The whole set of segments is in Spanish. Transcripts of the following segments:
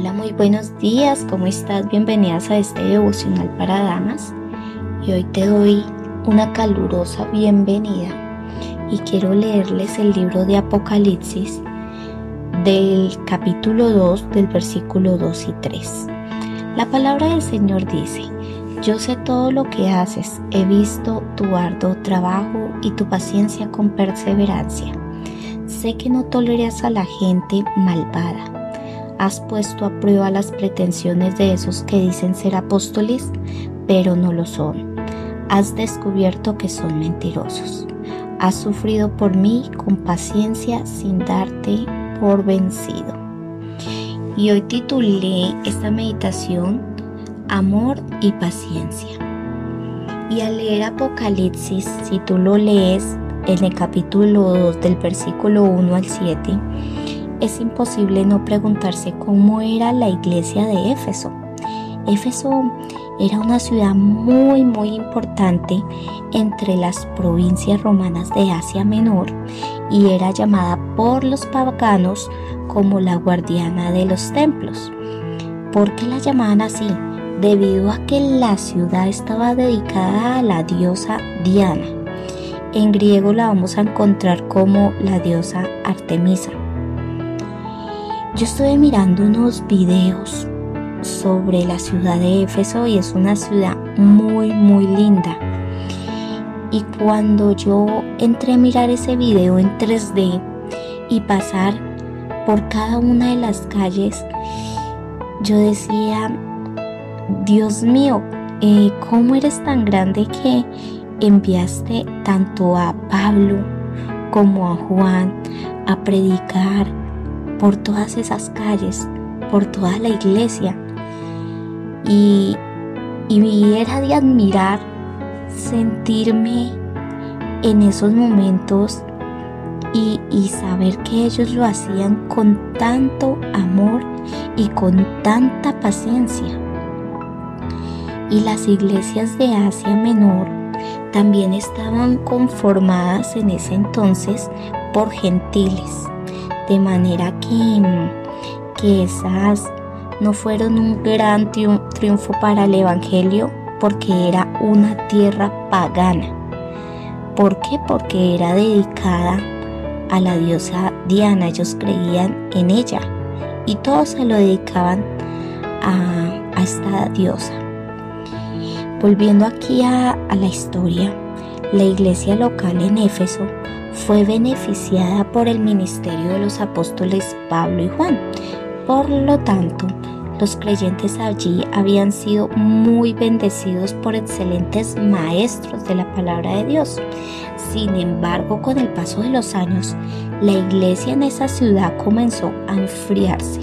Hola, muy buenos días, ¿cómo estás? Bienvenidas a este devocional para damas. Y hoy te doy una calurosa bienvenida y quiero leerles el libro de Apocalipsis del capítulo 2 del versículo 2 y 3. La palabra del Señor dice, yo sé todo lo que haces, he visto tu arduo trabajo y tu paciencia con perseverancia. Sé que no toleras a la gente malvada has puesto a prueba las pretensiones de esos que dicen ser apóstoles, pero no lo son. Has descubierto que son mentirosos. Has sufrido por mí con paciencia sin darte por vencido. Y hoy titulé esta meditación Amor y paciencia. Y al leer Apocalipsis, si tú lo lees en el capítulo 2 del versículo 1 al 7, es imposible no preguntarse cómo era la iglesia de Éfeso. Éfeso era una ciudad muy muy importante entre las provincias romanas de Asia Menor y era llamada por los paganos como la guardiana de los templos. ¿Por qué la llamaban así? Debido a que la ciudad estaba dedicada a la diosa Diana. En griego la vamos a encontrar como la diosa Artemisa. Yo estoy mirando unos videos sobre la ciudad de Éfeso y es una ciudad muy muy linda. Y cuando yo entré a mirar ese video en 3D y pasar por cada una de las calles, yo decía, Dios mío, eh, ¿cómo eres tan grande que enviaste tanto a Pablo como a Juan a predicar por todas esas calles, por toda la iglesia. Y, y era de admirar sentirme en esos momentos y, y, saber que ellos lo hacían con tanto amor y con tanta paciencia. Y las iglesias de Asia Menor también estaban conformadas en ese entonces por gentiles de manera que, que esas no fueron un gran triunfo para el Evangelio porque era una tierra pagana. ¿Por qué? Porque era dedicada a la diosa Diana, ellos creían en ella y todos se lo dedicaban a, a esta diosa. Volviendo aquí a, a la historia, la iglesia local en Éfeso fue beneficiada por el ministerio de los apóstoles Pablo y Juan. Por lo tanto, los creyentes allí habían sido muy bendecidos por excelentes maestros de la palabra de Dios. Sin embargo, con el paso de los años, la iglesia en esa ciudad comenzó a enfriarse.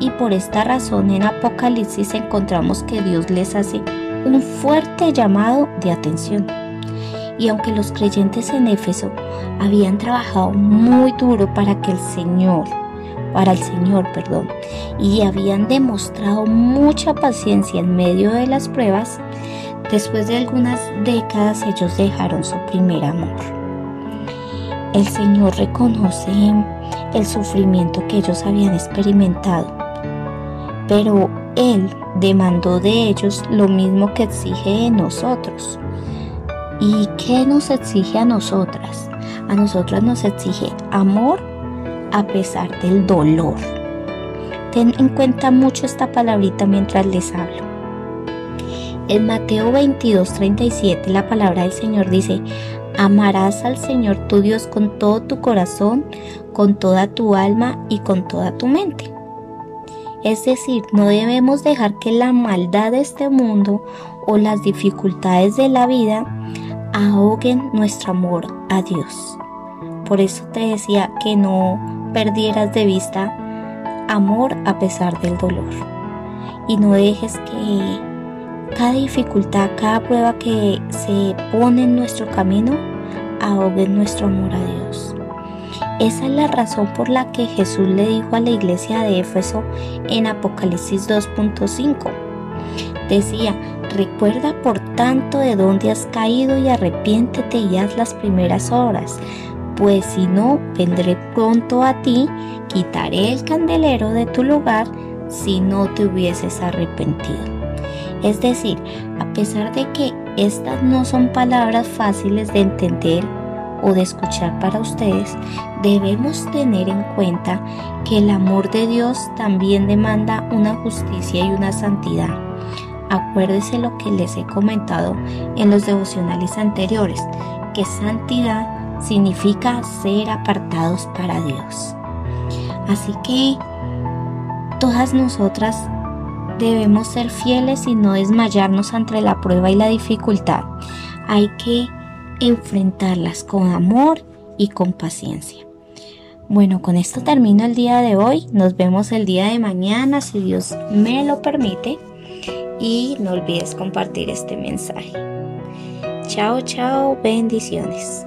Y por esta razón en Apocalipsis encontramos que Dios les hace un fuerte llamado de atención y aunque los creyentes en Éfeso habían trabajado muy duro para que el Señor, para el Señor, perdón, y habían demostrado mucha paciencia en medio de las pruebas, después de algunas décadas ellos dejaron su primer amor. El Señor reconoce el sufrimiento que ellos habían experimentado, pero Él demandó de ellos lo mismo que exige de nosotros ¿Y qué nos exige a nosotras? A nosotras nos exige amor a pesar del dolor. Ten en cuenta mucho esta palabrita mientras les hablo. En Mateo 22, 37 la palabra del Señor dice, amarás al Señor tu Dios con todo tu corazón, con toda tu alma y con toda tu mente. Es decir, no debemos dejar que la maldad de este mundo o las dificultades de la vida ahoguen nuestro amor a Dios. Por eso te decía que no perdieras de vista amor a pesar del dolor. Y no dejes que cada dificultad, cada prueba que se pone en nuestro camino, ahogue nuestro amor a Dios. Esa es la razón por la que Jesús le dijo a la iglesia de Éfeso en Apocalipsis 2.5. Decía, Recuerda por tanto de dónde has caído y arrepiéntete y haz las primeras obras, pues si no, vendré pronto a ti, quitaré el candelero de tu lugar si no te hubieses arrepentido. Es decir, a pesar de que estas no son palabras fáciles de entender o de escuchar para ustedes, debemos tener en cuenta que el amor de Dios también demanda una justicia y una santidad. Acuérdese lo que les he comentado en los devocionales anteriores, que santidad significa ser apartados para Dios. Así que todas nosotras debemos ser fieles y no desmayarnos ante la prueba y la dificultad. Hay que enfrentarlas con amor y con paciencia. Bueno, con esto termino el día de hoy. Nos vemos el día de mañana si Dios me lo permite. Y no olvides compartir este mensaje. Chao, chao, bendiciones.